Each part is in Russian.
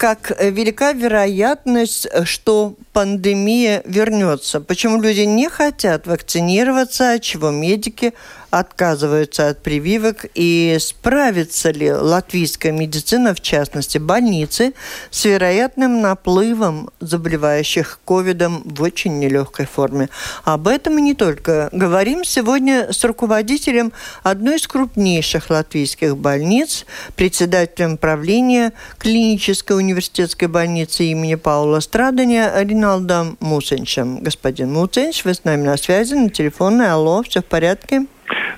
Как велика вероятность, что пандемия вернется? Почему люди не хотят вакцинироваться, от чего медики отказываются от прививок и справится ли латвийская медицина, в частности больницы, с вероятным наплывом заболевающих ковидом в очень нелегкой форме. Об этом и не только. Говорим сегодня с руководителем одной из крупнейших латвийских больниц, председателем правления клинической университетской больницы имени Паула Страдания Риналдом Мусенчем. Господин Мусенч, вы с нами на связи, на телефоне. Алло, все в порядке?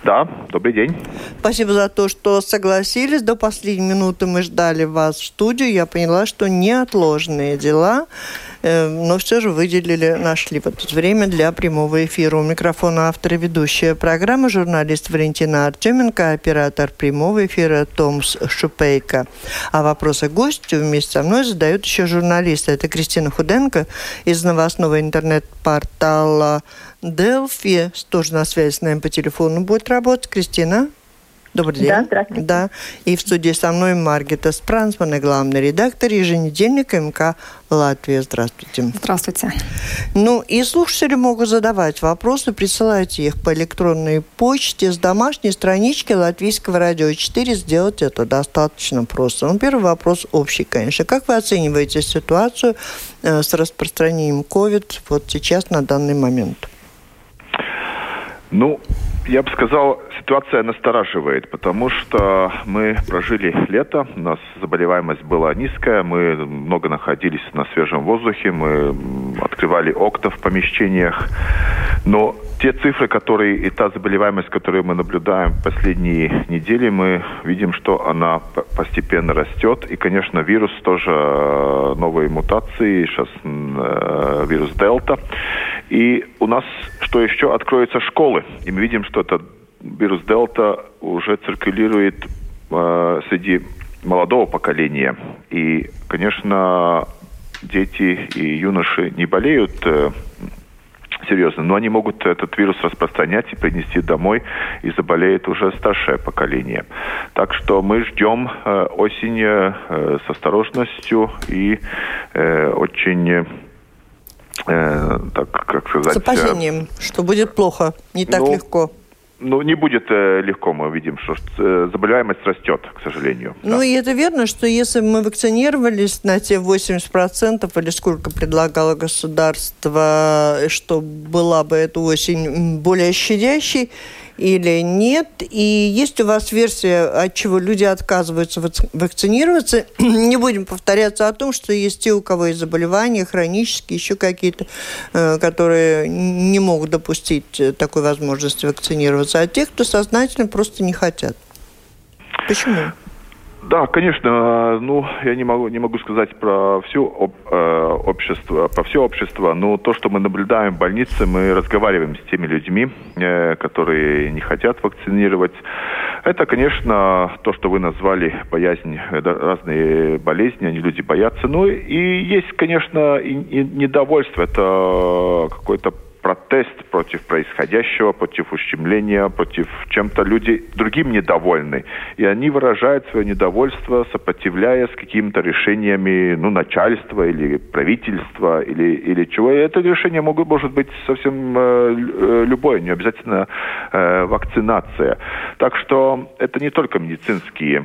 Да, добрый день. Спасибо за то, что согласились. До последней минуты мы ждали вас в студию. Я поняла, что неотложные дела, но все же выделили, нашли вот время для прямого эфира. У микрофона автор ведущая программы, журналист Валентина Артеменко, оператор прямого эфира Томс Шупейко. А вопросы гостю вместе со мной задают еще журналисты. Это Кристина Худенко из новостного интернет-портала Делфи тоже на связи с нами по телефону будет работать. Кристина? Добрый день. Да, здравствуйте. Да. И в студии со мной Маргита Спрансман, главный редактор еженедельника МК Латвия. Здравствуйте. Здравствуйте. Ну, и слушатели могут задавать вопросы, присылайте их по электронной почте с домашней странички Латвийского радио 4. Сделать это достаточно просто. Ну, первый вопрос общий, конечно. Как вы оцениваете ситуацию э, с распространением COVID вот сейчас, на данный момент? Ну, я бы сказал, ситуация настораживает, потому что мы прожили лето, у нас заболеваемость была низкая, мы много находились на свежем воздухе, мы открывали окна в помещениях, но те цифры, которые и та заболеваемость, которую мы наблюдаем в последние недели, мы видим, что она постепенно растет. И, конечно, вирус тоже э, новые мутации, сейчас э, вирус Дельта. И у нас, что еще, откроются школы. И мы видим, что этот вирус Дельта уже циркулирует э, среди молодого поколения. И, конечно, дети и юноши не болеют э, серьезно, но они могут этот вирус распространять и принести домой, и заболеет уже старшее поколение. Так что мы ждем э, осень э, с осторожностью и э, очень э, так, как сказать... С опасением, э, что будет плохо, не так ну, легко. Ну, не будет э, легко, мы видим, что э, заболеваемость растет, к сожалению. Ну, да. и это верно, что если мы вакцинировались на те 80% или сколько предлагало государство, что была бы эта осень более щадящей, или нет. И есть у вас версия, от чего люди отказываются вакцинироваться. Не будем повторяться о том, что есть те, у кого есть заболевания хронические, еще какие-то, э, которые не могут допустить э, такой возможности вакцинироваться, а те, кто сознательно просто не хотят. Почему? Да, конечно. Ну, я не могу не могу сказать про все об, э, общество, про все общество, но то, что мы наблюдаем в больнице, мы разговариваем с теми людьми, э, которые не хотят вакцинировать. Это, конечно, то, что вы назвали боязнь, э, разные болезни, они люди боятся. Ну и есть, конечно, и, и недовольство. Это какой-то протест против происходящего, против ущемления, против чем-то люди другим недовольны. И они выражают свое недовольство, сопротивляясь какими-то решениями ну, начальства или правительства или, или чего. И это решение могут, может быть совсем э, э, любое, не обязательно э, вакцинация. Так что это не только медицинские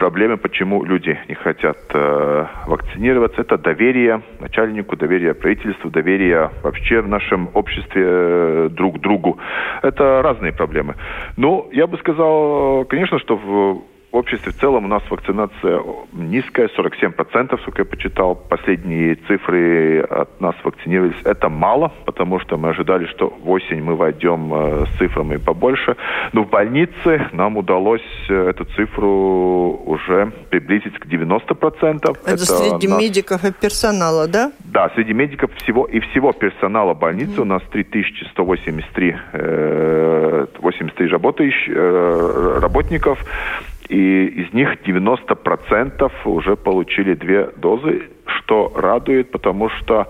проблемы, почему люди не хотят э, вакцинироваться, это доверие начальнику, доверие правительству, доверие вообще в нашем обществе э, друг другу. Это разные проблемы. Но я бы сказал, конечно, что в в обществе в целом у нас вакцинация низкая, 47%, сколько я почитал. Последние цифры от нас вакцинировались. Это мало, потому что мы ожидали, что в осень мы войдем э, с цифрами побольше. Но в больнице нам удалось э, эту цифру уже приблизить к 90%. Это, это среди нас... медиков и персонала, да? Да, среди медиков всего и всего персонала больницы mm. у нас 3183 э, 83 работающих, э, работников и из них 90% уже получили две дозы, что радует, потому что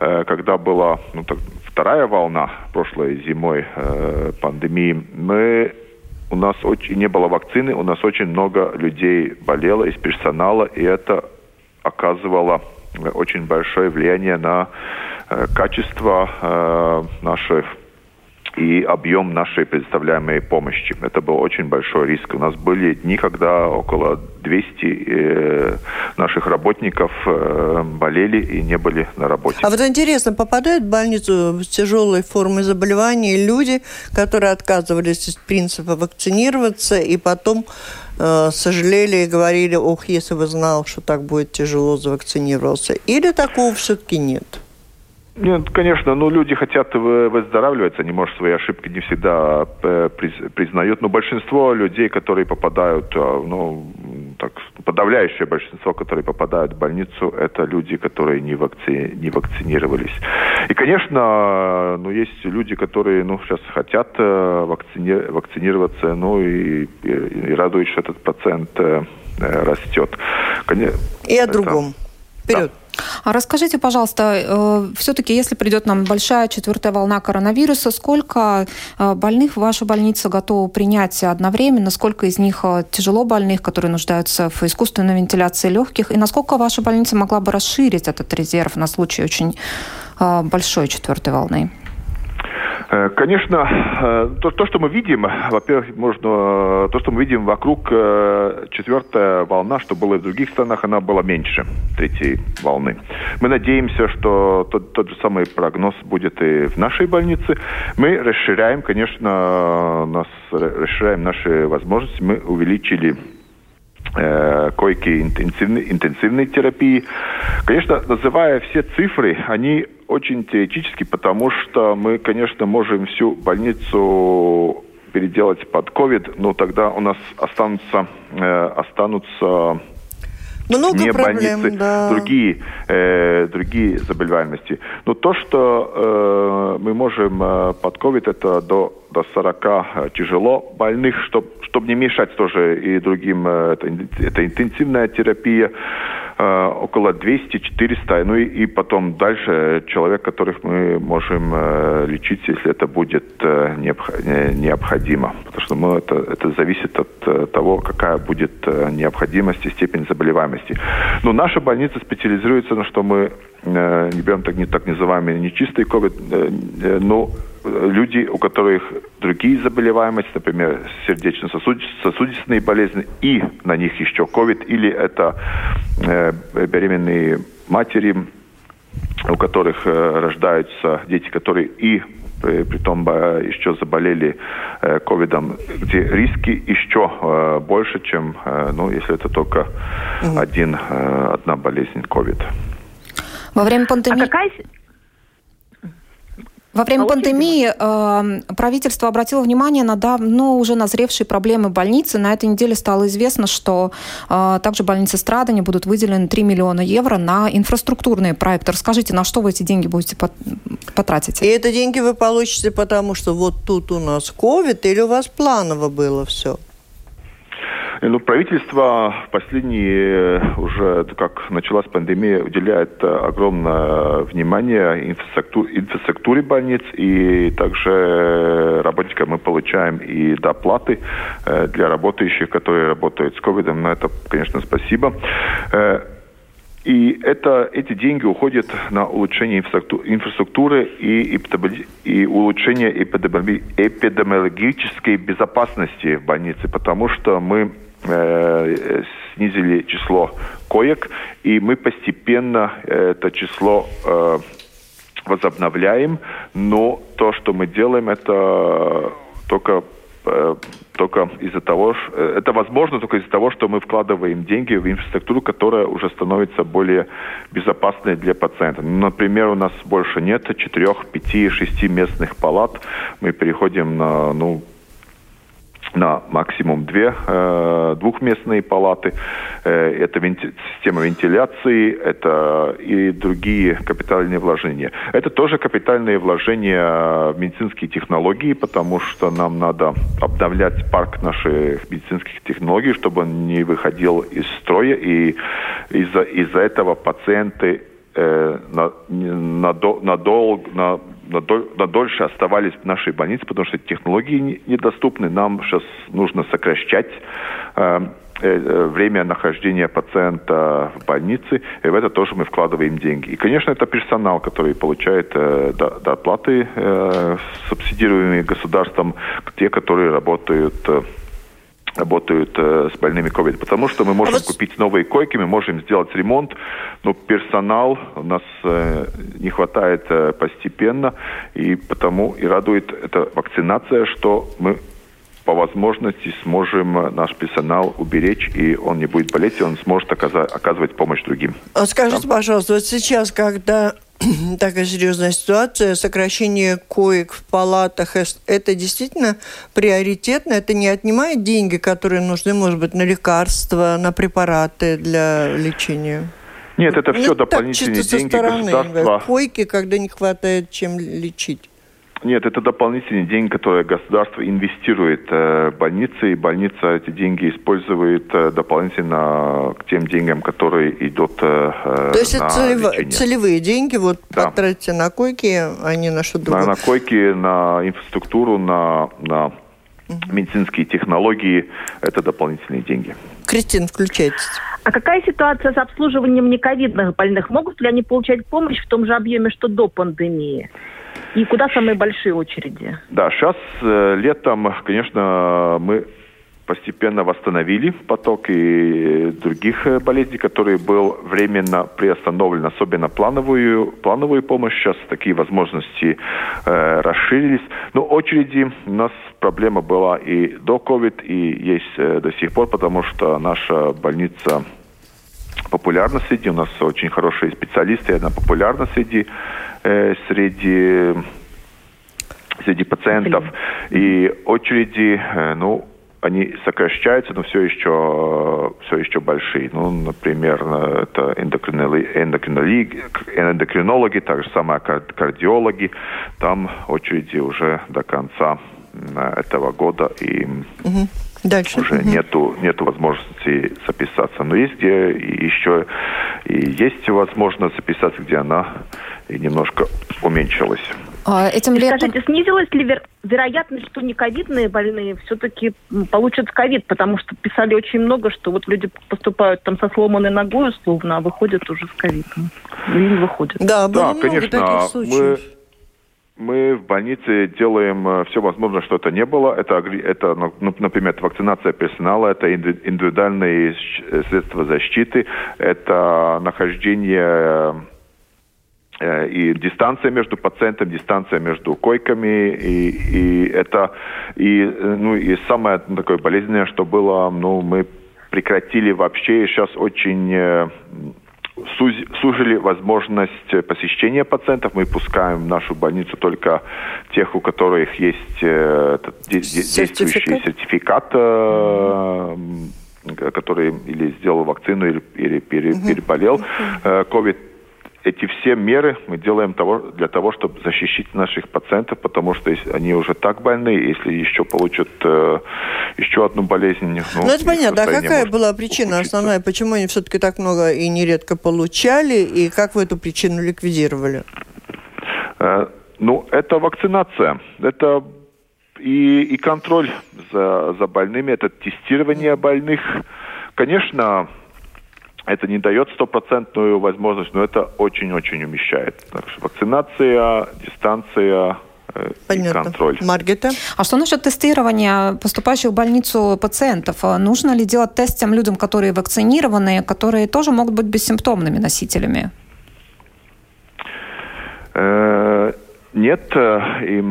э, когда была ну, так, вторая волна прошлой зимой э, пандемии, мы у нас очень не было вакцины, у нас очень много людей болело из персонала, и это оказывало очень большое влияние на э, качество э, наших и объем нашей предоставляемой помощи. Это был очень большой риск. У нас были дни, когда около 200 э, наших работников э, болели и не были на работе. А вот интересно, попадают в больницу с тяжелой формой заболевания люди, которые отказывались из принципа вакцинироваться и потом э, сожалели и говорили, ох, если бы знал, что так будет тяжело, завакцинировался. Или такого все-таки нет? Нет, конечно, ну люди хотят выздоравливать, они, может, свои ошибки не всегда э, признают, но большинство людей, которые попадают, э, ну, так, подавляющее большинство, которые попадают в больницу, это люди, которые не, вакци... не вакцинировались. И, конечно, ну, есть люди, которые, ну, сейчас хотят э, вакцини... вакцинироваться, ну, и, и, и радует, что этот процент растет. И о другом. Вперед. Да. А расскажите, пожалуйста, э, все-таки, если придет нам большая четвертая волна коронавируса, сколько э, больных ваша больница готова принять одновременно, сколько из них э, тяжело больных, которые нуждаются в искусственной вентиляции легких, и насколько ваша больница могла бы расширить этот резерв на случай очень большой четвертой волны? Э, конечно, э, то, то, что мы видим, во-первых, можно, э, то, что мы видим вокруг четвертая волна, что было и в других странах, она была меньше третьей волны. Мы надеемся, что тот, тот же самый прогноз будет и в нашей больнице. Мы расширяем, конечно, нас расширяем наши возможности. Мы увеличили койки интенсивной, интенсивной терапии. Конечно, называя все цифры, они очень теоретически, потому что мы, конечно, можем всю больницу переделать под COVID, но тогда у нас останутся, э, останутся много не проблем, больницы, да. другие, э, другие заболеваемости. Но то, что э, мы можем э, под COVID, это до, до 40 э, тяжело больных, чтобы чтоб не мешать тоже и другим, э, это, это интенсивная терапия. Э, около 200-400, ну и, и потом дальше человек, которых мы можем э, лечить, если это будет э, необходимо. Потому что мы, это, это зависит от того, какая будет необходимость и степень заболеваемости. Но наша больница специализируется на что мы не берем так, не так называемый нечистый COVID, но люди, у которых другие заболеваемости, например, сердечно-сосудистые болезни, и на них еще COVID, или это э, беременные матери, у которых э, рождаются дети, которые и при, при том э, еще заболели э, ковидом, где риски еще э, больше, чем, э, ну, если это только угу. один, э, одна болезнь ковид. Во время пандемии... А какая... Во время а пандемии э, правительство обратило внимание на давно уже назревшие проблемы больницы. На этой неделе стало известно, что э, также больнице Страдания будут выделены 3 миллиона евро на инфраструктурные проекты. Расскажите, на что вы эти деньги будете потратить? И это деньги вы получите, потому что вот тут у нас ковид или у вас планово было все? Ну, правительство в последние уже, как началась пандемия, уделяет огромное внимание инфраструктуре, больниц, и также работникам мы получаем и доплаты э, для работающих, которые работают с ковидом. На это, конечно, спасибо. Э, и это, эти деньги уходят на улучшение инфраструктуры и, и улучшение эпидемиологической безопасности в больнице, потому что мы Э, снизили число коек, и мы постепенно это число э, возобновляем, но то, что мы делаем, это только только из-за того, это возможно только из-за того, что мы вкладываем деньги в инфраструктуру, которая уже становится более безопасной для пациента. Ну, например, у нас больше нет четырех, пяти, шести местных палат. Мы переходим на ну, на максимум две э, двухместные палаты. Э, это система вентиляции, это и другие капитальные вложения. Это тоже капитальные вложения в медицинские технологии, потому что нам надо обновлять парк наших медицинских технологий, чтобы он не выходил из строя, и из-за из этого пациенты э, на, на, на, дол, на дольше оставались в нашей больнице, потому что технологии недоступны. Нам сейчас нужно сокращать э, э, время нахождения пациента в больнице, и в это тоже мы вкладываем деньги. И, конечно, это персонал, который получает э, доплаты, э, субсидируемые государством, те, которые работают э, работают э, с больными COVID, потому что мы можем а вот... купить новые койки, мы можем сделать ремонт, но персонал у нас э, не хватает э, постепенно, и потому и радует эта вакцинация, что мы по возможности сможем наш персонал уберечь, и он не будет болеть, и он сможет оказать, оказывать помощь другим. А скажите, да? пожалуйста, вот сейчас, когда такая серьезная ситуация, сокращение коек в палатах, это действительно приоритетно, это не отнимает деньги, которые нужны, может быть, на лекарства, на препараты для лечения? Нет, это все ну, дополнительные так, деньги стороны, государства. Койки, когда не хватает чем лечить. Нет, это дополнительные деньги, которые государство инвестирует э, в больницы, и больница эти деньги использует э, дополнительно к тем деньгам, которые идут э, То есть на это целев... целевые деньги, вот да. потратите на койки, а не на что другое? На, на койки, на инфраструктуру, на, на угу. медицинские технологии, это дополнительные деньги. Кристина, включайтесь. А какая ситуация с обслуживанием нековидных больных? Могут ли они получать помощь в том же объеме, что до пандемии? И куда самые большие очереди? Да, сейчас э, летом, конечно, мы постепенно восстановили поток и других э, болезней, которые был временно приостановлен, особенно плановую, плановую помощь. Сейчас такие возможности э, расширились. Но очереди у нас проблема была и до COVID, и есть э, до сих пор, потому что наша больница популярна среди, у нас очень хорошие специалисты, и она популярна среди Э, среди среди пациентов. И очереди, э, ну, они сокращаются, но все еще, все еще большие. Ну, например, это эндокринологи, эндокринологи, эндокринологи, так же самое кардиологи. Там очереди уже до конца этого года и угу. Дальше. уже угу. нету нету возможности записаться. Но есть где еще и есть возможность записаться, где она и немножко уменьшилась. А этим летом... Скажите, снизилась ли вер... вероятность, что не ковидные больные все-таки получат ковид? Потому что писали очень много, что вот люди поступают там со сломанной ногой условно, а выходят уже с ковидом. Или не выходят. Да, да конечно. Мы мы в больнице делаем э, все возможное, что это не было. Это, это ну, ну например, вакцинация персонала, это индивидуальные э, средства защиты, это нахождение э, и дистанция между пациентом, дистанция между койками, и, и это и ну и самое такое болезненное, что было, ну мы прекратили вообще, сейчас очень сужили возможность посещения пациентов. Мы пускаем в нашу больницу только тех, у которых есть э, действующий сертификат, э, который или сделал вакцину, или, или переболел COVID э, эти все меры мы делаем того, для того, чтобы защитить наших пациентов, потому что если они уже так больны, если еще получат э, еще одну болезнь... Ну, ну это понятно. А какая была причина ухудшиться. основная? Почему они все-таки так много и нередко получали? И как вы эту причину ликвидировали? Э, ну, это вакцинация. Это и, и контроль за, за больными, это тестирование больных. Конечно, это не дает стопроцентную возможность, но это очень-очень умещает. Так что вакцинация, дистанция, э, Понятно. контроль. Маргита? А что насчет тестирования поступающих в больницу пациентов? А нужно ли делать тест тем людям, которые вакцинированы, которые тоже могут быть бессимптомными носителями? Э, Нет, им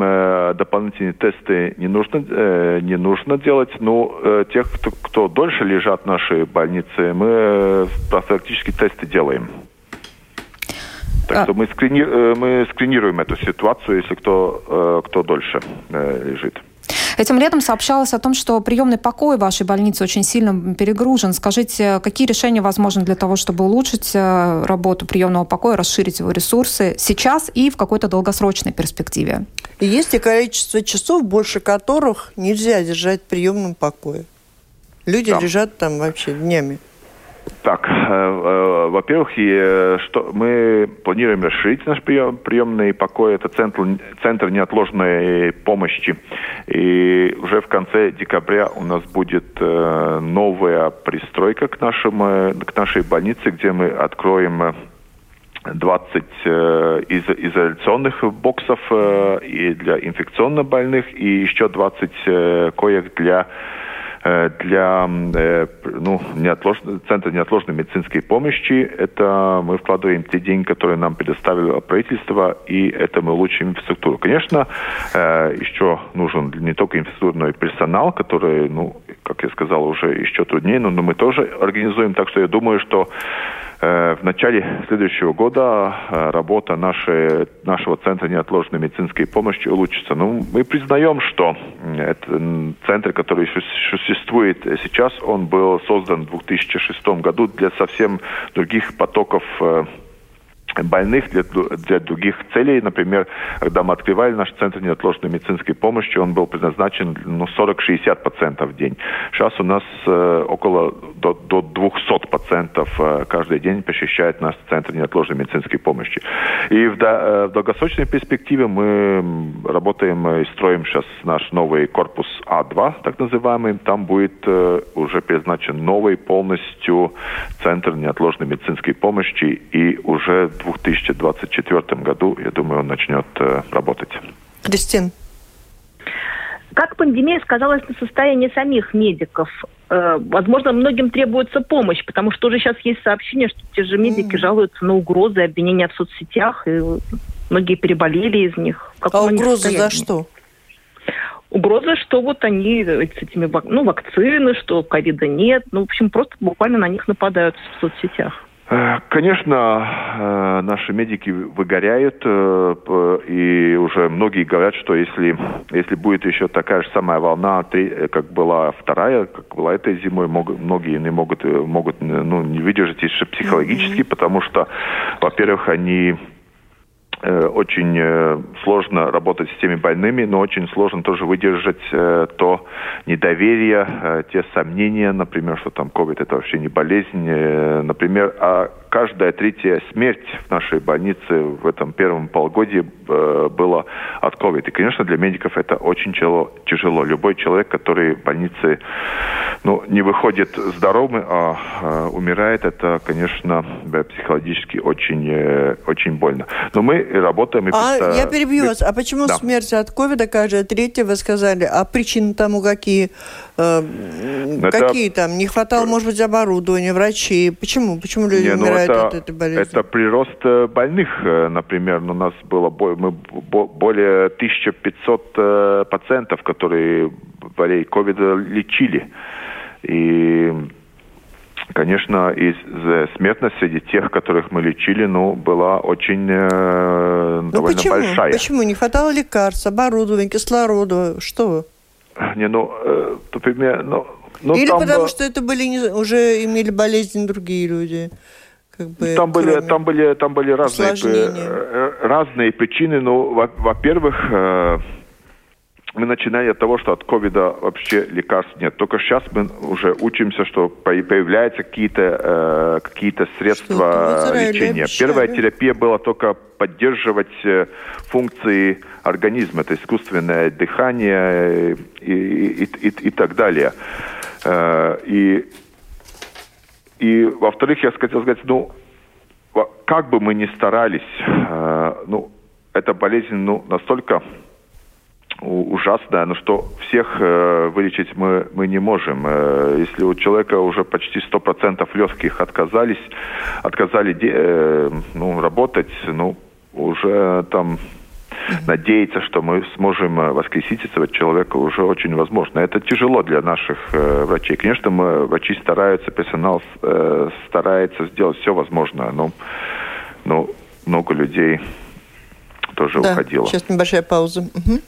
дополнительные тесты не нужно, не нужно делать. Но тех, кто, кто дольше лежат в нашей больнице, мы профилактические тесты делаем. Так а... что мы, скрини... мы скринируем эту ситуацию, если кто, кто дольше лежит. Этим летом сообщалось о том, что приемный покой вашей больницы очень сильно перегружен. Скажите, какие решения возможны для того, чтобы улучшить э, работу приемного покоя, расширить его ресурсы сейчас и в какой-то долгосрочной перспективе? Есть и количество часов, больше которых нельзя держать в приемном покое. Люди да. лежат там вообще днями. Так, э, э, во-первых, э, что мы планируем расширить наш прием, приемный покой. Это центр, центр неотложной помощи. И уже в конце декабря у нас будет новая пристройка к, нашим, э, к нашей больнице, где мы откроем 20 э, из, изоляционных боксов и для инфекционно больных, и еще 20 э, коек для для э, ну, неотлож... Центра неотложной медицинской помощи. Это мы вкладываем те деньги, которые нам предоставило правительство, и это мы улучшим инфраструктуру. Конечно, э, еще нужен не только инфраструктура, но и персонал, который, ну, как я сказал, уже еще труднее, но, но мы тоже организуем. Так что я думаю, что Э, в начале следующего года э, работа нашей, нашего Центра неотложной медицинской помощи улучшится. Ну, мы признаем, что этот центр, который существует сейчас, он был создан в 2006 году для совсем других потоков э, больных для, для других целей. Например, когда мы открывали наш центр неотложной медицинской помощи, он был предназначен ну, 40-60% в день. Сейчас у нас э, около до, до 200% э, каждый день посещает наш центр неотложной медицинской помощи. И в, да, э, в долгосрочной перспективе мы работаем и строим сейчас наш новый корпус А2, так называемый. Там будет э, уже предназначен новый полностью центр неотложной медицинской помощи и уже 2024 году, я думаю, он начнет э, работать. Кристин. Как пандемия сказалась на состоянии самих медиков? Э, возможно, многим требуется помощь, потому что уже сейчас есть сообщение, что те же медики mm. жалуются на угрозы, обвинения в соцсетях, и многие переболели из них. а угрозы за что? Угроза, что вот они с этими ну, вакцины, что ковида нет. Ну, в общем, просто буквально на них нападают в соцсетях. Э, конечно, э, наши медики выгоряют, э, и уже многие говорят, что если, если будет еще такая же самая волна, как была вторая, как была этой зимой, многие не могут, могут ну, не выдержать еще психологически, mm-hmm. потому что, во-первых, они очень сложно работать с теми больными, но очень сложно тоже выдержать то недоверие, те сомнения, например, что там COVID это вообще не болезнь, например, а каждая третья смерть в нашей больнице в этом первом полугодии э, была от COVID. И, конечно, для медиков это очень тяжело. Любой человек, который в больнице ну, не выходит здоровым, а, а умирает, это, конечно, психологически очень, э, очень больно. Но мы работаем... И а просто... я перебью вас. А почему да. смерть от ковида каждая третья, вы сказали? А причины тому какие? Э, это... Какие там? Не хватало, может быть, оборудования, врачей? Почему? Почему люди не, ну умирают? это, от этой болезни? Это прирост э, больных, э, например. У нас было мы, более 1500 э, пациентов, которые болеют ковида, лечили. И Конечно, из смертность среди тех, которых мы лечили, ну, была очень э, ну, довольно почему? большая. Почему? Не хватало лекарств, оборудования, кислорода, что? Не, ну, э, например, ну, ну, Или там, потому что это были не, уже имели болезнь другие люди? Как бы, там были, там были, там были разные, э, разные причины. Ну, во-первых, э, мы начинали от того, что от ковида вообще лекарств нет. Только сейчас мы уже учимся, что появляются какие-то э, какие-то средства лечения. Первая терапия была только поддерживать функции организма, это искусственное дыхание и, и, и, и так далее. И и, во-вторых, я хотел сказать, ну, как бы мы ни старались, э, ну, эта болезнь, ну, настолько ужасная, но что всех э, вылечить мы, мы не можем. Э, если у человека уже почти 100% легких отказались, отказали де, э, ну, работать, ну, уже там надеяться, что мы сможем э, воскресить этого человека уже очень возможно. Это тяжело для наших э, врачей. Конечно, мы, врачи стараются, персонал э, старается сделать все возможное, но, но много людей тоже да, уходило. Сейчас небольшая пауза. Угу.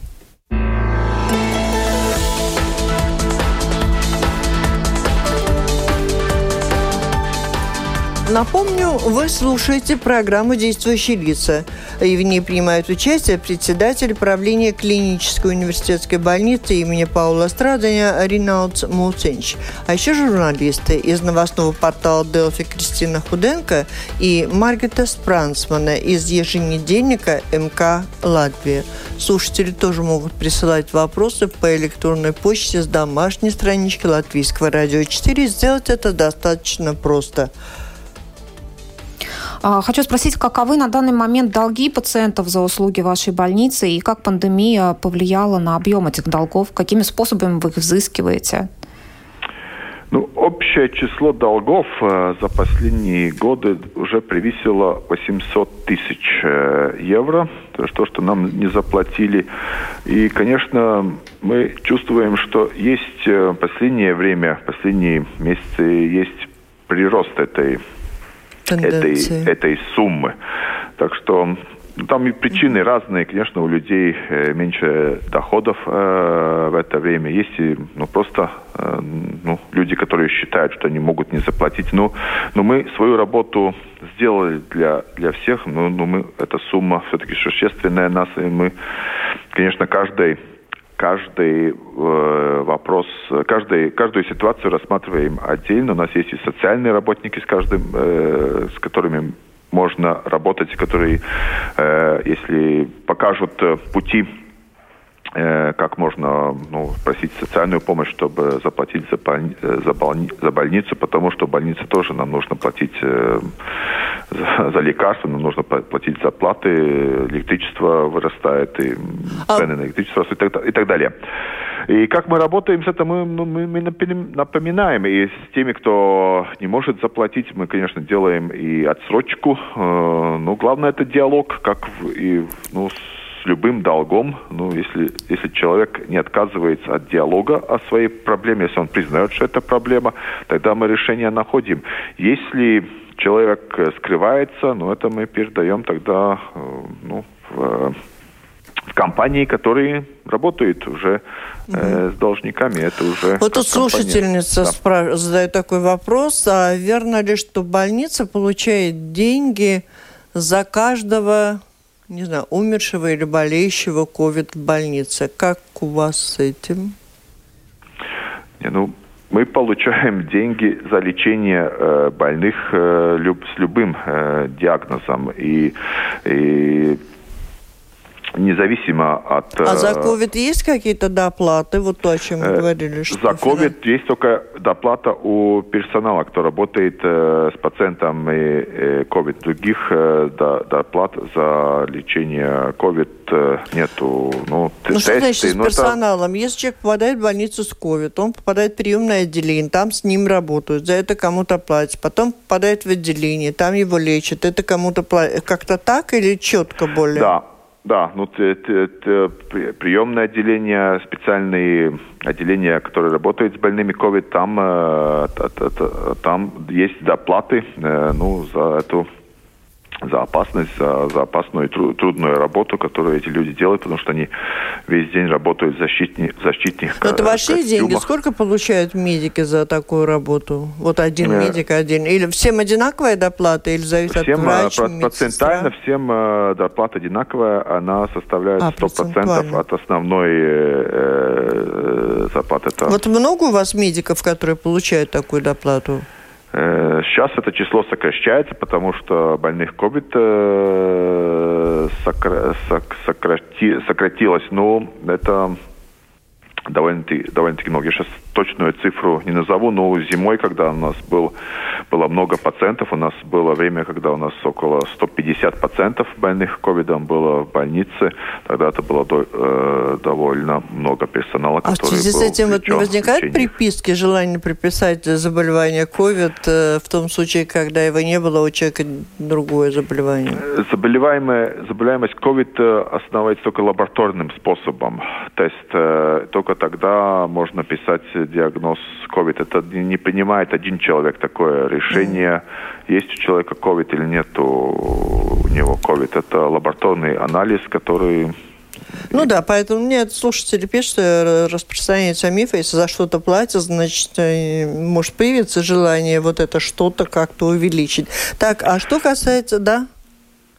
Напомню, вы слушаете программу «Действующие лица». И в ней принимают участие председатель правления клинической университетской больницы имени Паула Страдания Ринаудс Муцинч. А еще журналисты из новостного портала «Делфи» Кристина Худенко и Маргита Спрансмана из еженедельника МК «Латвия». Слушатели тоже могут присылать вопросы по электронной почте с домашней странички Латвийского радио 4. Сделать это достаточно просто – хочу спросить, каковы на данный момент долги пациентов за услуги вашей больницы и как пандемия повлияла на объем этих долгов? Какими способами вы их взыскиваете? Ну, общее число долгов э, за последние годы уже превысило 800 тысяч э, евро. То есть то, что нам не заплатили. И, конечно, мы чувствуем, что есть э, последнее время, последние месяцы есть прирост этой этой, этой суммы. Так что ну, там и причины разные, конечно, у людей э, меньше доходов э, в это время. Есть и ну, просто э, ну, люди, которые считают, что они могут не заплатить. Но, но мы свою работу сделали для, для всех. Но, но мы, эта сумма все-таки существенная нас. И мы, конечно, каждый каждый э, вопрос, каждый, каждую ситуацию рассматриваем отдельно. У нас есть и социальные работники, с каждым, э, с которыми можно работать, которые, э, если покажут пути как можно ну, просить социальную помощь, чтобы заплатить за, боль... Э, за, боль... за больницу, потому что больнице тоже нам нужно платить э, за, за лекарства, нам нужно платить за платы, электричество вырастает, и а цены на электричество и так, и так далее. И как мы работаем с этим, мы, ну, мы, мы напоминаем. И с теми, кто не может заплатить, мы, конечно, делаем и отсрочку. Э, но главное это диалог, как в, и ну, с с любым долгом, ну, если, если человек не отказывается от диалога о своей проблеме, если он признает, что это проблема, тогда мы решение находим. Если человек скрывается, ну, это мы передаем тогда э, ну, в, в компании, которые работают уже э, с должниками. Это уже вот тут слушательница да. спраш... задает такой вопрос. А верно ли, что больница получает деньги за каждого не знаю, умершего или болеющего COVID в больнице. Как у вас с этим? Не, ну, мы получаем деньги за лечение э, больных э, люб, с любым э, диагнозом. И, и независимо от... А за COVID э, есть какие-то доплаты? Вот то, о чем мы э, говорили. Что за COVID есть только доплата у персонала, кто работает э, с пациентами э, COVID. Других доплат за лечение COVID нету. Ну, ну что значит с персоналом? Это... Если человек попадает в больницу с COVID, он попадает в приемное отделение, там с ним работают, за это кому-то платят. Потом попадает в отделение, там его лечат, это кому-то платят. Как-то так или четко более? Да. Да, ну это приемное отделение, специальные отделения, которые работают с больными COVID, там, э, там есть доплаты э, ну, за эту за опасность, за, за опасную и тру, трудную работу, которую эти люди делают, потому что они весь день работают в защитни, защитных Но Это ваши костюмах. деньги? Сколько получают медики за такую работу? Вот один э, медик один. Или всем одинаковая доплата, или зависит всем, от врача, про, Процентально всем э, доплата одинаковая, она составляет а, 100% от основной э, э, зарплаты. Вот много у вас медиков, которые получают такую доплату? Э, сейчас это число сокращается, потому что больных COVID э, сократи, сократилось, но это довольно-таки довольно много. Я сейчас точную цифру не назову, но зимой, когда у нас был, было много пациентов, у нас было время, когда у нас около 150 пациентов больных ковидом было в больнице, тогда это было до, э, довольно много персонала, А в связи с этим вот не возникает приписки, желание приписать заболевание ковид э, в том случае, когда его не было, у человека другое заболевание? Заболеваемое, заболеваемость ковид э, основывается только лабораторным способом. Тест э, только тогда можно писать диагноз COVID. Это не принимает один человек такое решение, mm. есть у человека COVID или нет у него COVID. Это лабораторный анализ, который ну да, поэтому мне слушатели пишут, что распространяется миф, если за что-то платят, значит, э, может появиться желание вот это что-то как-то увеличить. Так, а что касается, да?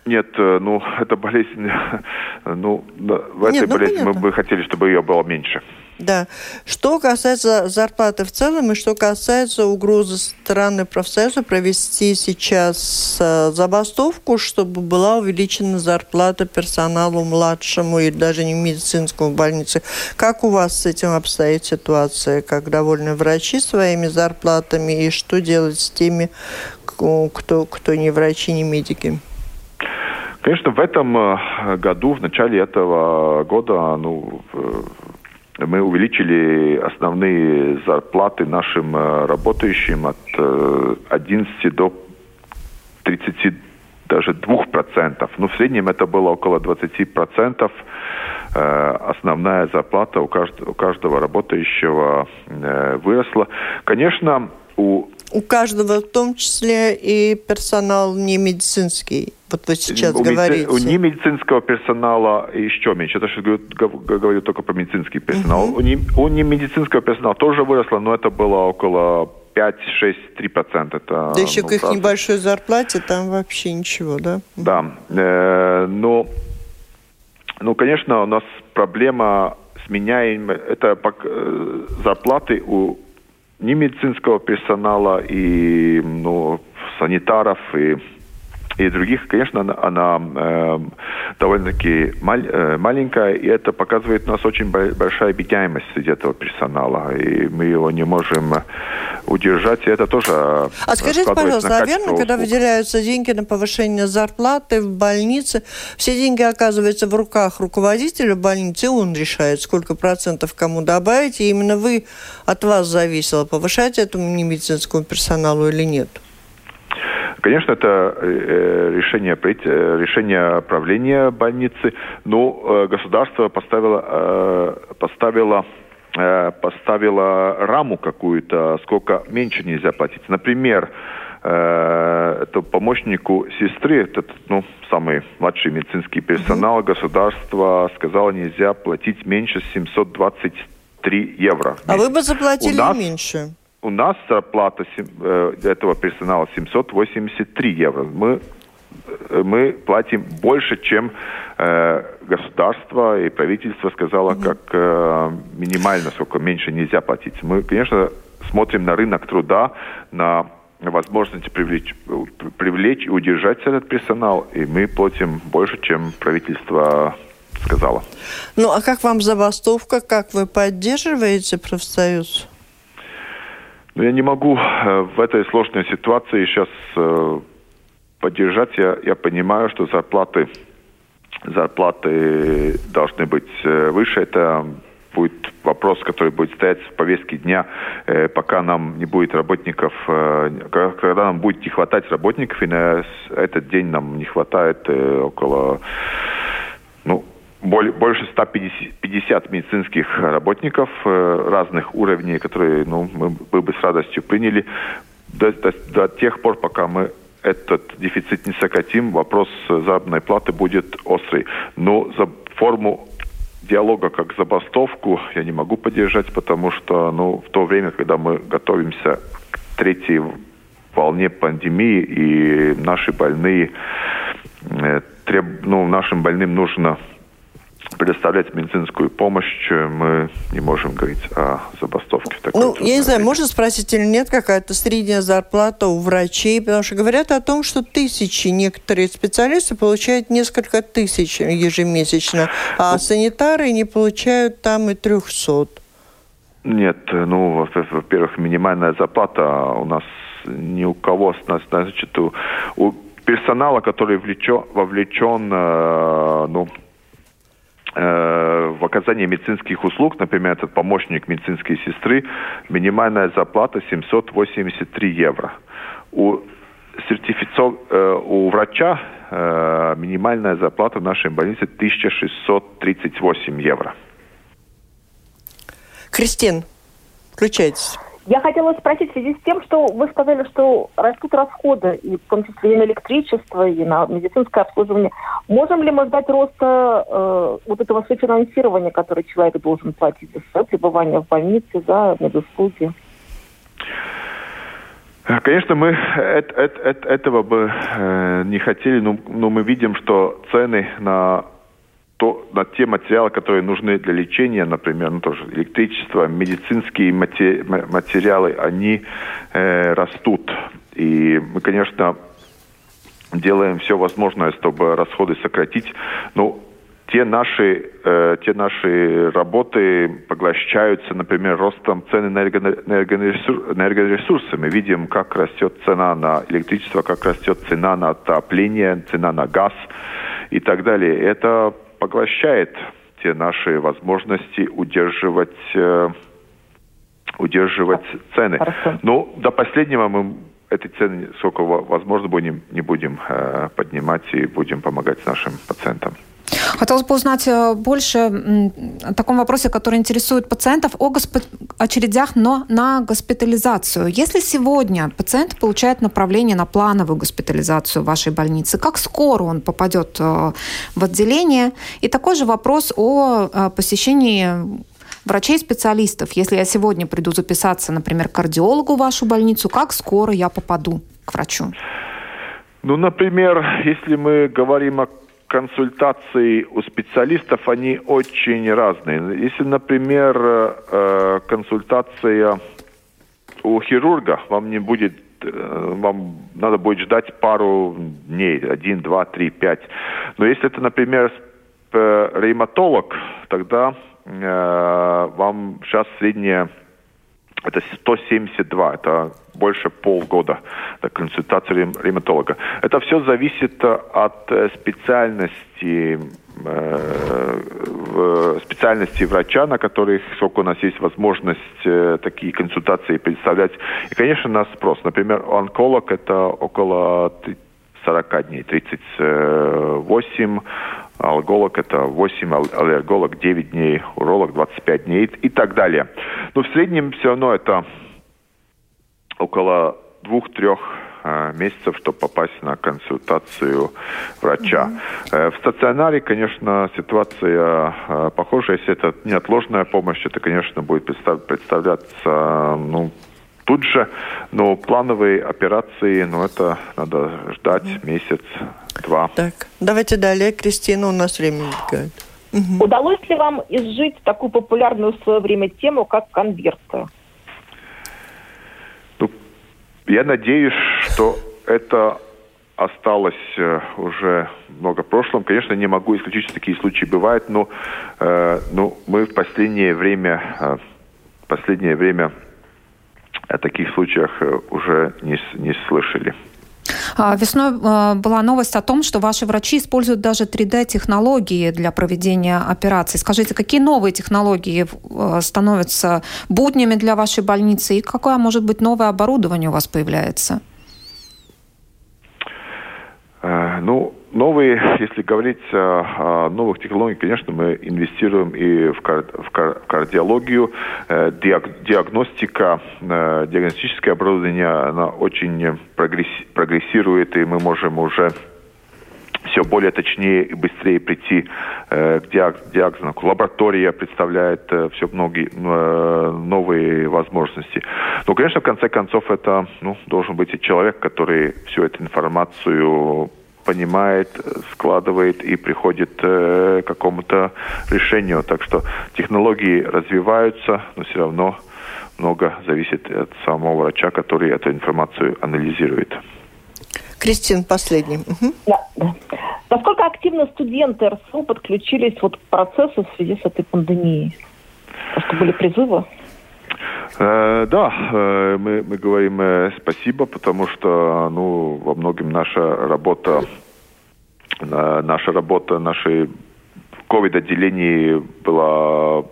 Нет, э, ну, эта болезнь, ну, в этой Нет, ну, болезни понятно. мы бы хотели, чтобы ее было меньше. Да. Что касается зарплаты в целом и что касается угрозы стороны профсоюза провести сейчас э, забастовку, чтобы была увеличена зарплата персоналу младшему и даже не медицинскому больнице. Как у вас с этим обстоит ситуация? Как довольны врачи своими зарплатами и что делать с теми, кто, кто не врачи, не медики? Конечно, в этом э, году, в начале этого года, ну, мы увеличили основные зарплаты нашим э, работающим от 11 э, до 30 даже 2%. Ну, в среднем это было около 20%. Основная зарплата у каждого, у каждого работающего выросла. Конечно, у у каждого, в том числе и персонал не медицинский. Вот вы сейчас у говорите. У немедицинского персонала еще меньше. Это что говорю только про медицинский персонал. Угу. У, не, у немедицинского персонала тоже выросло, но это было около 5-6-3%. Это, да еще ну, к их правда. небольшой зарплате там вообще ничего, да? Да. Э, но, ну, конечно, у нас проблема с меняем... Это э, зарплаты у не медицинского персонала, и ну, санитаров, и и других, конечно, она, она э, довольно-таки маль, э, маленькая, и это показывает у нас очень большая обитаемость среди этого персонала, и мы его не можем удержать, и это тоже А скажите, пожалуйста, а верно, когда выделяются деньги на повышение зарплаты в больнице, все деньги оказываются в руках руководителя больницы, и он решает, сколько процентов кому добавить, и именно вы, от вас зависело, повышать этому медицинскому персоналу или нет? Конечно, это э, решение, э, решение правления больницы, но э, государство поставило, поставило поставила раму какую-то, сколько меньше нельзя платить. Например, это помощнику сестры, этот, ну, самый младший медицинский персонал, государство сказало, нельзя платить меньше 723 евро. А вы бы заплатили нас, меньше? У нас зарплата э, этого персонала 783 евро. Мы э, мы платим больше, чем э, государство и правительство сказало, mm-hmm. как э, минимально, сколько меньше нельзя платить. Мы, конечно, смотрим на рынок труда, на возможность привлечь, привлечь и удержать этот персонал, и мы платим больше, чем правительство сказало. Ну, а как вам забастовка? Как вы поддерживаете профсоюз? Но я не могу э, в этой сложной ситуации сейчас э, поддержать. Я, я понимаю, что зарплаты, зарплаты должны быть э, выше. Это будет вопрос, который будет стоять в повестке дня, пока нам не будет работников, когда нам будет не хватать работников, и на этот день нам не хватает около ну, больше 150 медицинских работников э, разных уровней, которые ну, мы, бы с радостью приняли. До, до, до тех пор, пока мы этот дефицит не сократим, вопрос заработной платы будет острый. Но за форму диалога как забастовку я не могу поддержать, потому что ну, в то время, когда мы готовимся к третьей волне пандемии, и наши больные, э, треб, ну, нашим больным нужно предоставлять медицинскую помощь, мы не можем говорить о забастовке. ну, я не знаю, можно спросить или нет, какая-то средняя зарплата у врачей, потому что говорят о том, что тысячи некоторые специалисты получают несколько тысяч ежемесячно, а ну, санитары не получают там и трехсот. Нет, ну, во-первых, минимальная зарплата у нас ни у кого, значит, у, у персонала, который влечен, вовлечен, э, ну, э, в оказание медицинских услуг, например, этот помощник медицинской сестры, минимальная зарплата 783 евро. У сертифицов... Э, у врача э, минимальная зарплата в нашей больнице 1638 евро. Кристин, включайтесь. Я хотела спросить в связи с тем, что вы сказали, что растут расходы, и в том числе и на электричество, и на медицинское обслуживание. Можем ли мы ждать роста э, вот этого софинансирования, которое человек должен платить за пребывание в больнице, за медуслуги? Конечно, мы этого бы э, не хотели, но мы видим, что цены на то, на те материалы, которые нужны для лечения, например, ну, тоже электричество, медицинские материалы, они э, растут. И мы, конечно, делаем все возможное, чтобы расходы сократить. Но те наши, э, те наши работы поглощаются, например, ростом цены на энергоресурсы. Мы видим, как растет цена на электричество, как растет цена на отопление, цена на газ и так далее. Это поглощает те наши возможности удерживать э, удерживать цены. Хорошо. Ну, до последнего мы эти цены, сколько возможно, будем, не будем э, поднимать и будем помогать нашим пациентам. Хотелось бы узнать э, больше о таком вопросе, который интересует пациентов, о госп... очередях, но на госпитализацию. Если сегодня пациент получает направление на плановую госпитализацию в вашей больнице, как скоро он попадет э, в отделение? И такой же вопрос о э, посещении врачей-специалистов. Если я сегодня приду записаться, например, к кардиологу в вашу больницу, как скоро я попаду к врачу? Ну, например, если мы говорим о консультации у специалистов, они очень разные. Если, например, э, консультация у хирурга, вам не будет э, вам надо будет ждать пару дней, один, два, три, пять. Но если это, например, э, ревматолог, тогда э, вам сейчас средняя это 172, это больше полгода до консультации ревматолога. Это все зависит от э, специальности э, специальности врача, на которых сколько у нас есть возможность э, такие консультации представлять. И, конечно, нас спрос. Например, онколог это около 40 дней, 38, алголог это 8, аллерголог 9 дней, уролог 25 дней и так далее. Но в среднем все равно это около двух-трех э, месяцев, чтобы попасть на консультацию врача. Mm-hmm. В стационаре, конечно, ситуация э, похожа. Если это неотложная помощь, это, конечно, будет представляться ну, тут же. Но плановые операции, ну, это надо ждать mm-hmm. месяц-два. Так, давайте далее. Кристина, у нас время бегает. Угу. Удалось ли вам изжить такую популярную в свое время тему, как конверты? Я надеюсь, что это осталось э, уже много в прошлом. Конечно, не могу исключить, что такие случаи бывают, но, э, но мы в последнее время, э, последнее время о таких случаях э, уже не, не слышали. А, весной а, была новость о том, что ваши врачи используют даже 3D-технологии для проведения операций. Скажите, какие новые технологии а, становятся буднями для вашей больницы и какое может быть новое оборудование у вас появляется? Ну, новые, если говорить о, новых технологиях, конечно, мы инвестируем и в, кар, в, кар, в кардиологию. Э, диаг, диагностика, э, диагностическое оборудование, она очень прогресси, прогрессирует, и мы можем уже все более точнее и быстрее прийти э, к диаг, диагнозу. Лаборатория представляет э, все многие э, новые возможности. Но, конечно, в конце концов, это ну, должен быть и человек, который всю эту информацию понимает, складывает и приходит э, к какому-то решению. Так что технологии развиваются, но все равно много зависит от самого врача, который эту информацию анализирует. Кристин, последний. Угу. Да, да. Насколько активно студенты РСУ подключились вот к процессу в связи с этой пандемией? Просто были призывы? Э, да, э, мы, мы говорим э, спасибо, потому что ну, во многом наша работа, наша работа нашей ковид-отделении была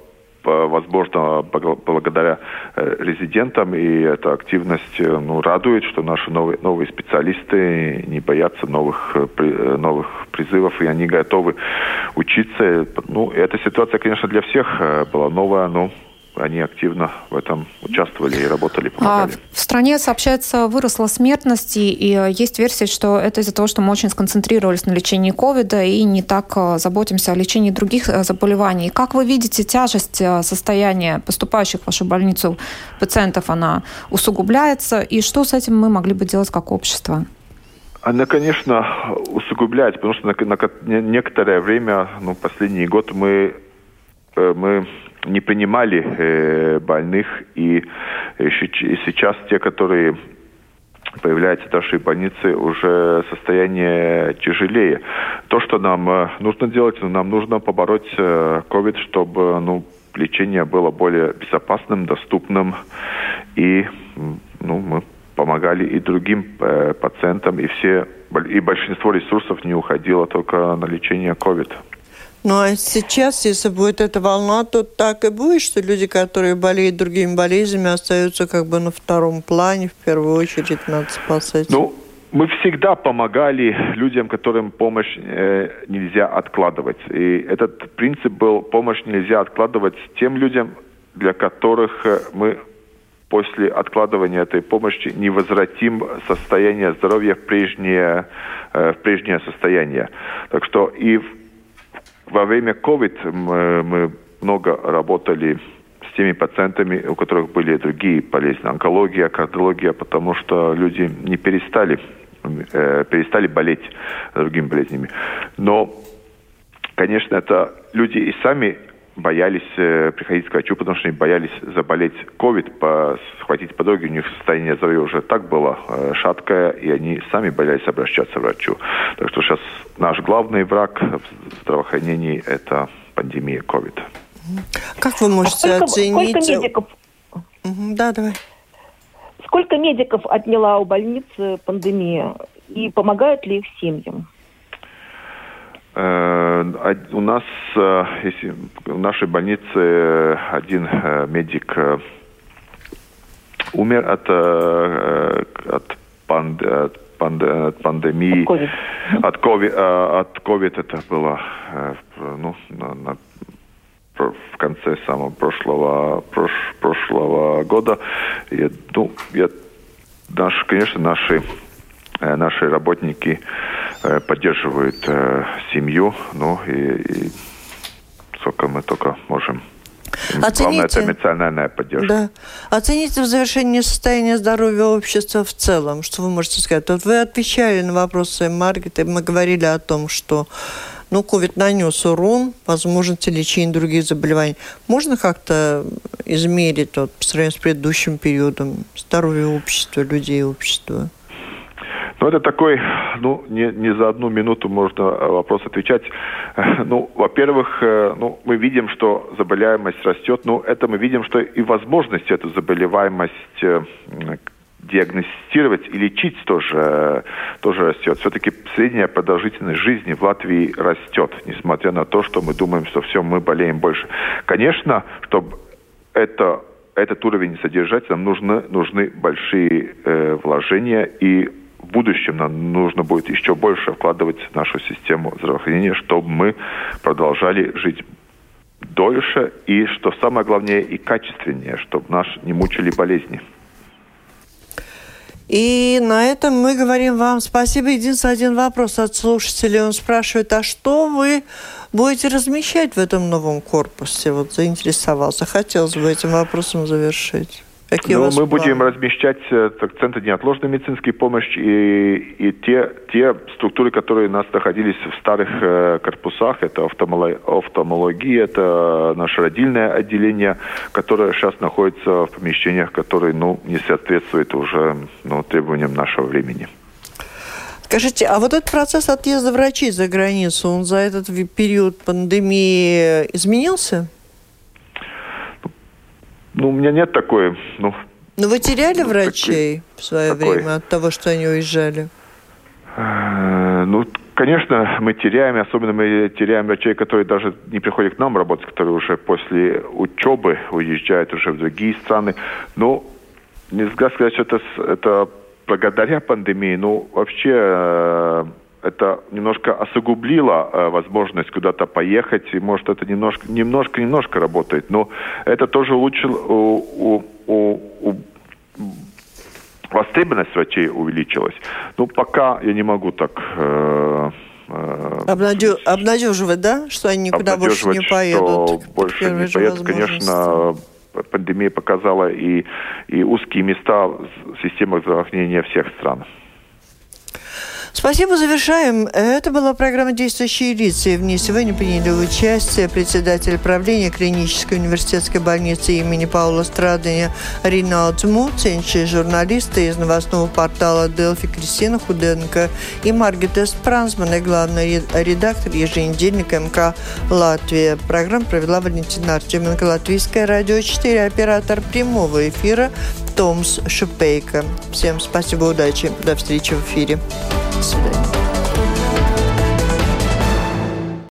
возможно, благодаря э, резидентам, и эта активность э, ну, радует, что наши новые, новые специалисты не боятся новых, э, новых призывов, и они готовы учиться. Ну, эта ситуация, конечно, для всех была новая, но они активно в этом участвовали и работали, а помогали. А в стране, сообщается, выросла смертность, и есть версия, что это из-за того, что мы очень сконцентрировались на лечении ковида и не так э, заботимся о лечении других э, заболеваний. Как вы видите тяжесть э, состояния поступающих в вашу больницу пациентов, она усугубляется, и что с этим мы могли бы делать как общество? Она, конечно, усугубляет, потому что на, на некоторое время, ну, последний год мы, мы не принимали э, больных, и сейчас те, которые появляются в нашей больнице, уже состояние тяжелее. То, что нам э, нужно делать, нам нужно побороть COVID, э, чтобы ну, лечение было более безопасным, доступным, и ну, мы помогали и другим э, пациентам, и все и большинство ресурсов не уходило только на лечение COVID. Ну а сейчас, если будет эта волна, то так и будет, что люди, которые болеют другими болезнями, остаются как бы на втором плане, в первую очередь надо спасать. Ну, мы всегда помогали людям, которым помощь э, нельзя откладывать. И этот принцип был, помощь нельзя откладывать тем людям, для которых э, мы после откладывания этой помощи не возвратим состояние здоровья в прежнее, э, в прежнее состояние. Так что и во время COVID мы, мы много работали с теми пациентами, у которых были другие болезни, онкология, кардиология, потому что люди не перестали, э, перестали болеть другими болезнями. Но, конечно, это люди и сами боялись э, приходить к врачу, потому что они боялись заболеть COVID, по, схватить по дороге. У них состояние здоровья уже так было э, шаткое, и они сами боялись обращаться к врачу. Так что сейчас наш главный враг в здравоохранении – это пандемия COVID. Как вы можете а сколько, оценить... Сколько медиков... Угу, да, давай. Сколько медиков отняла у больницы пандемия? И помогают ли их семьям? Э, у нас э, если, в нашей больнице один э, медик умер от, от, панд, от, панд, от пандемии. От COVID. От COVID, это было ну, на, на, в конце самого прошлого, прош, прошлого года. И, ну, я, наш, конечно, наши наши работники э, поддерживают э, семью, ну и, и сколько мы только можем. Оцените, Главное, это эмоциональная поддержка. Да. Оцените в завершении состояния здоровья общества в целом. Что вы можете сказать? Вот вы отвечали на вопросы Маргареты. Мы говорили о том, что ну, COVID нанес урон возможности лечения других заболеваний. Можно как-то измерить вот, по сравнению с предыдущим периодом здоровье общества, людей общества? Ну, это такой, ну, не, не за одну минуту можно э, вопрос отвечать. Э, ну, во-первых, э, ну, мы видим, что заболеваемость растет, но это мы видим, что и возможность эту заболеваемость диагностировать и лечить тоже, тоже растет. Все-таки средняя продолжительность жизни в Латвии растет, несмотря на то, что мы думаем, что все, мы болеем больше. Конечно, чтобы это, этот уровень содержать, нам нужны, нужны большие э, вложения и в будущем нам нужно будет еще больше вкладывать в нашу систему здравоохранения, чтобы мы продолжали жить дольше и, что самое главное, и качественнее, чтобы нас не мучили болезни. И на этом мы говорим вам спасибо. Единственный один вопрос от слушателей. Он спрашивает, а что вы будете размещать в этом новом корпусе? Вот заинтересовался. Хотелось бы этим вопросом завершить. Какие ну, мы будем размещать э, центры неотложной медицинской помощи и, и те, те структуры, которые у нас находились в старых э, корпусах, это офтальмология, это наше родильное отделение, которое сейчас находится в помещениях, которые ну, не соответствуют уже ну, требованиям нашего времени. Скажите, а вот этот процесс отъезда врачей за границу, он за этот период пандемии изменился? Ну, у меня нет такой, ну... Ну, вы теряли врачей в свое такой... время от того, что они уезжали? Э, ну, конечно, мы теряем, особенно мы теряем врачей, которые даже не приходят к нам работать, которые уже после учебы уезжают уже в другие страны. Но нельзя сказать, что это, это благодаря пандемии, ну, вообще э, это немножко осугублило э, возможность куда-то поехать, и может это немножко, немножко, немножко работает, но это тоже улучшило у, у, у, востребованность врачей увеличилась. Ну, пока я не могу так... Э, э, Обнадеж... Обнадеживать, да, что они никуда больше не поедут? Что больше не поедут, конечно, пандемия показала и, и узкие места в системах здравоохранения всех стран. Спасибо, завершаем. Это была программа «Действующие лица». И в ней сегодня приняли участие председатель правления клинической университетской больницы имени Паула Страдания Риналд Муцинч, журналисты из новостного портала «Делфи» Кристина Худенко и Маргита Спрансман, главный редактор еженедельника МК «Латвия». Программу провела Валентина Артеменко, Латвийское радио 4, оператор прямого эфира Томс Шупейко. Всем спасибо, удачи. До встречи в эфире. До свидания.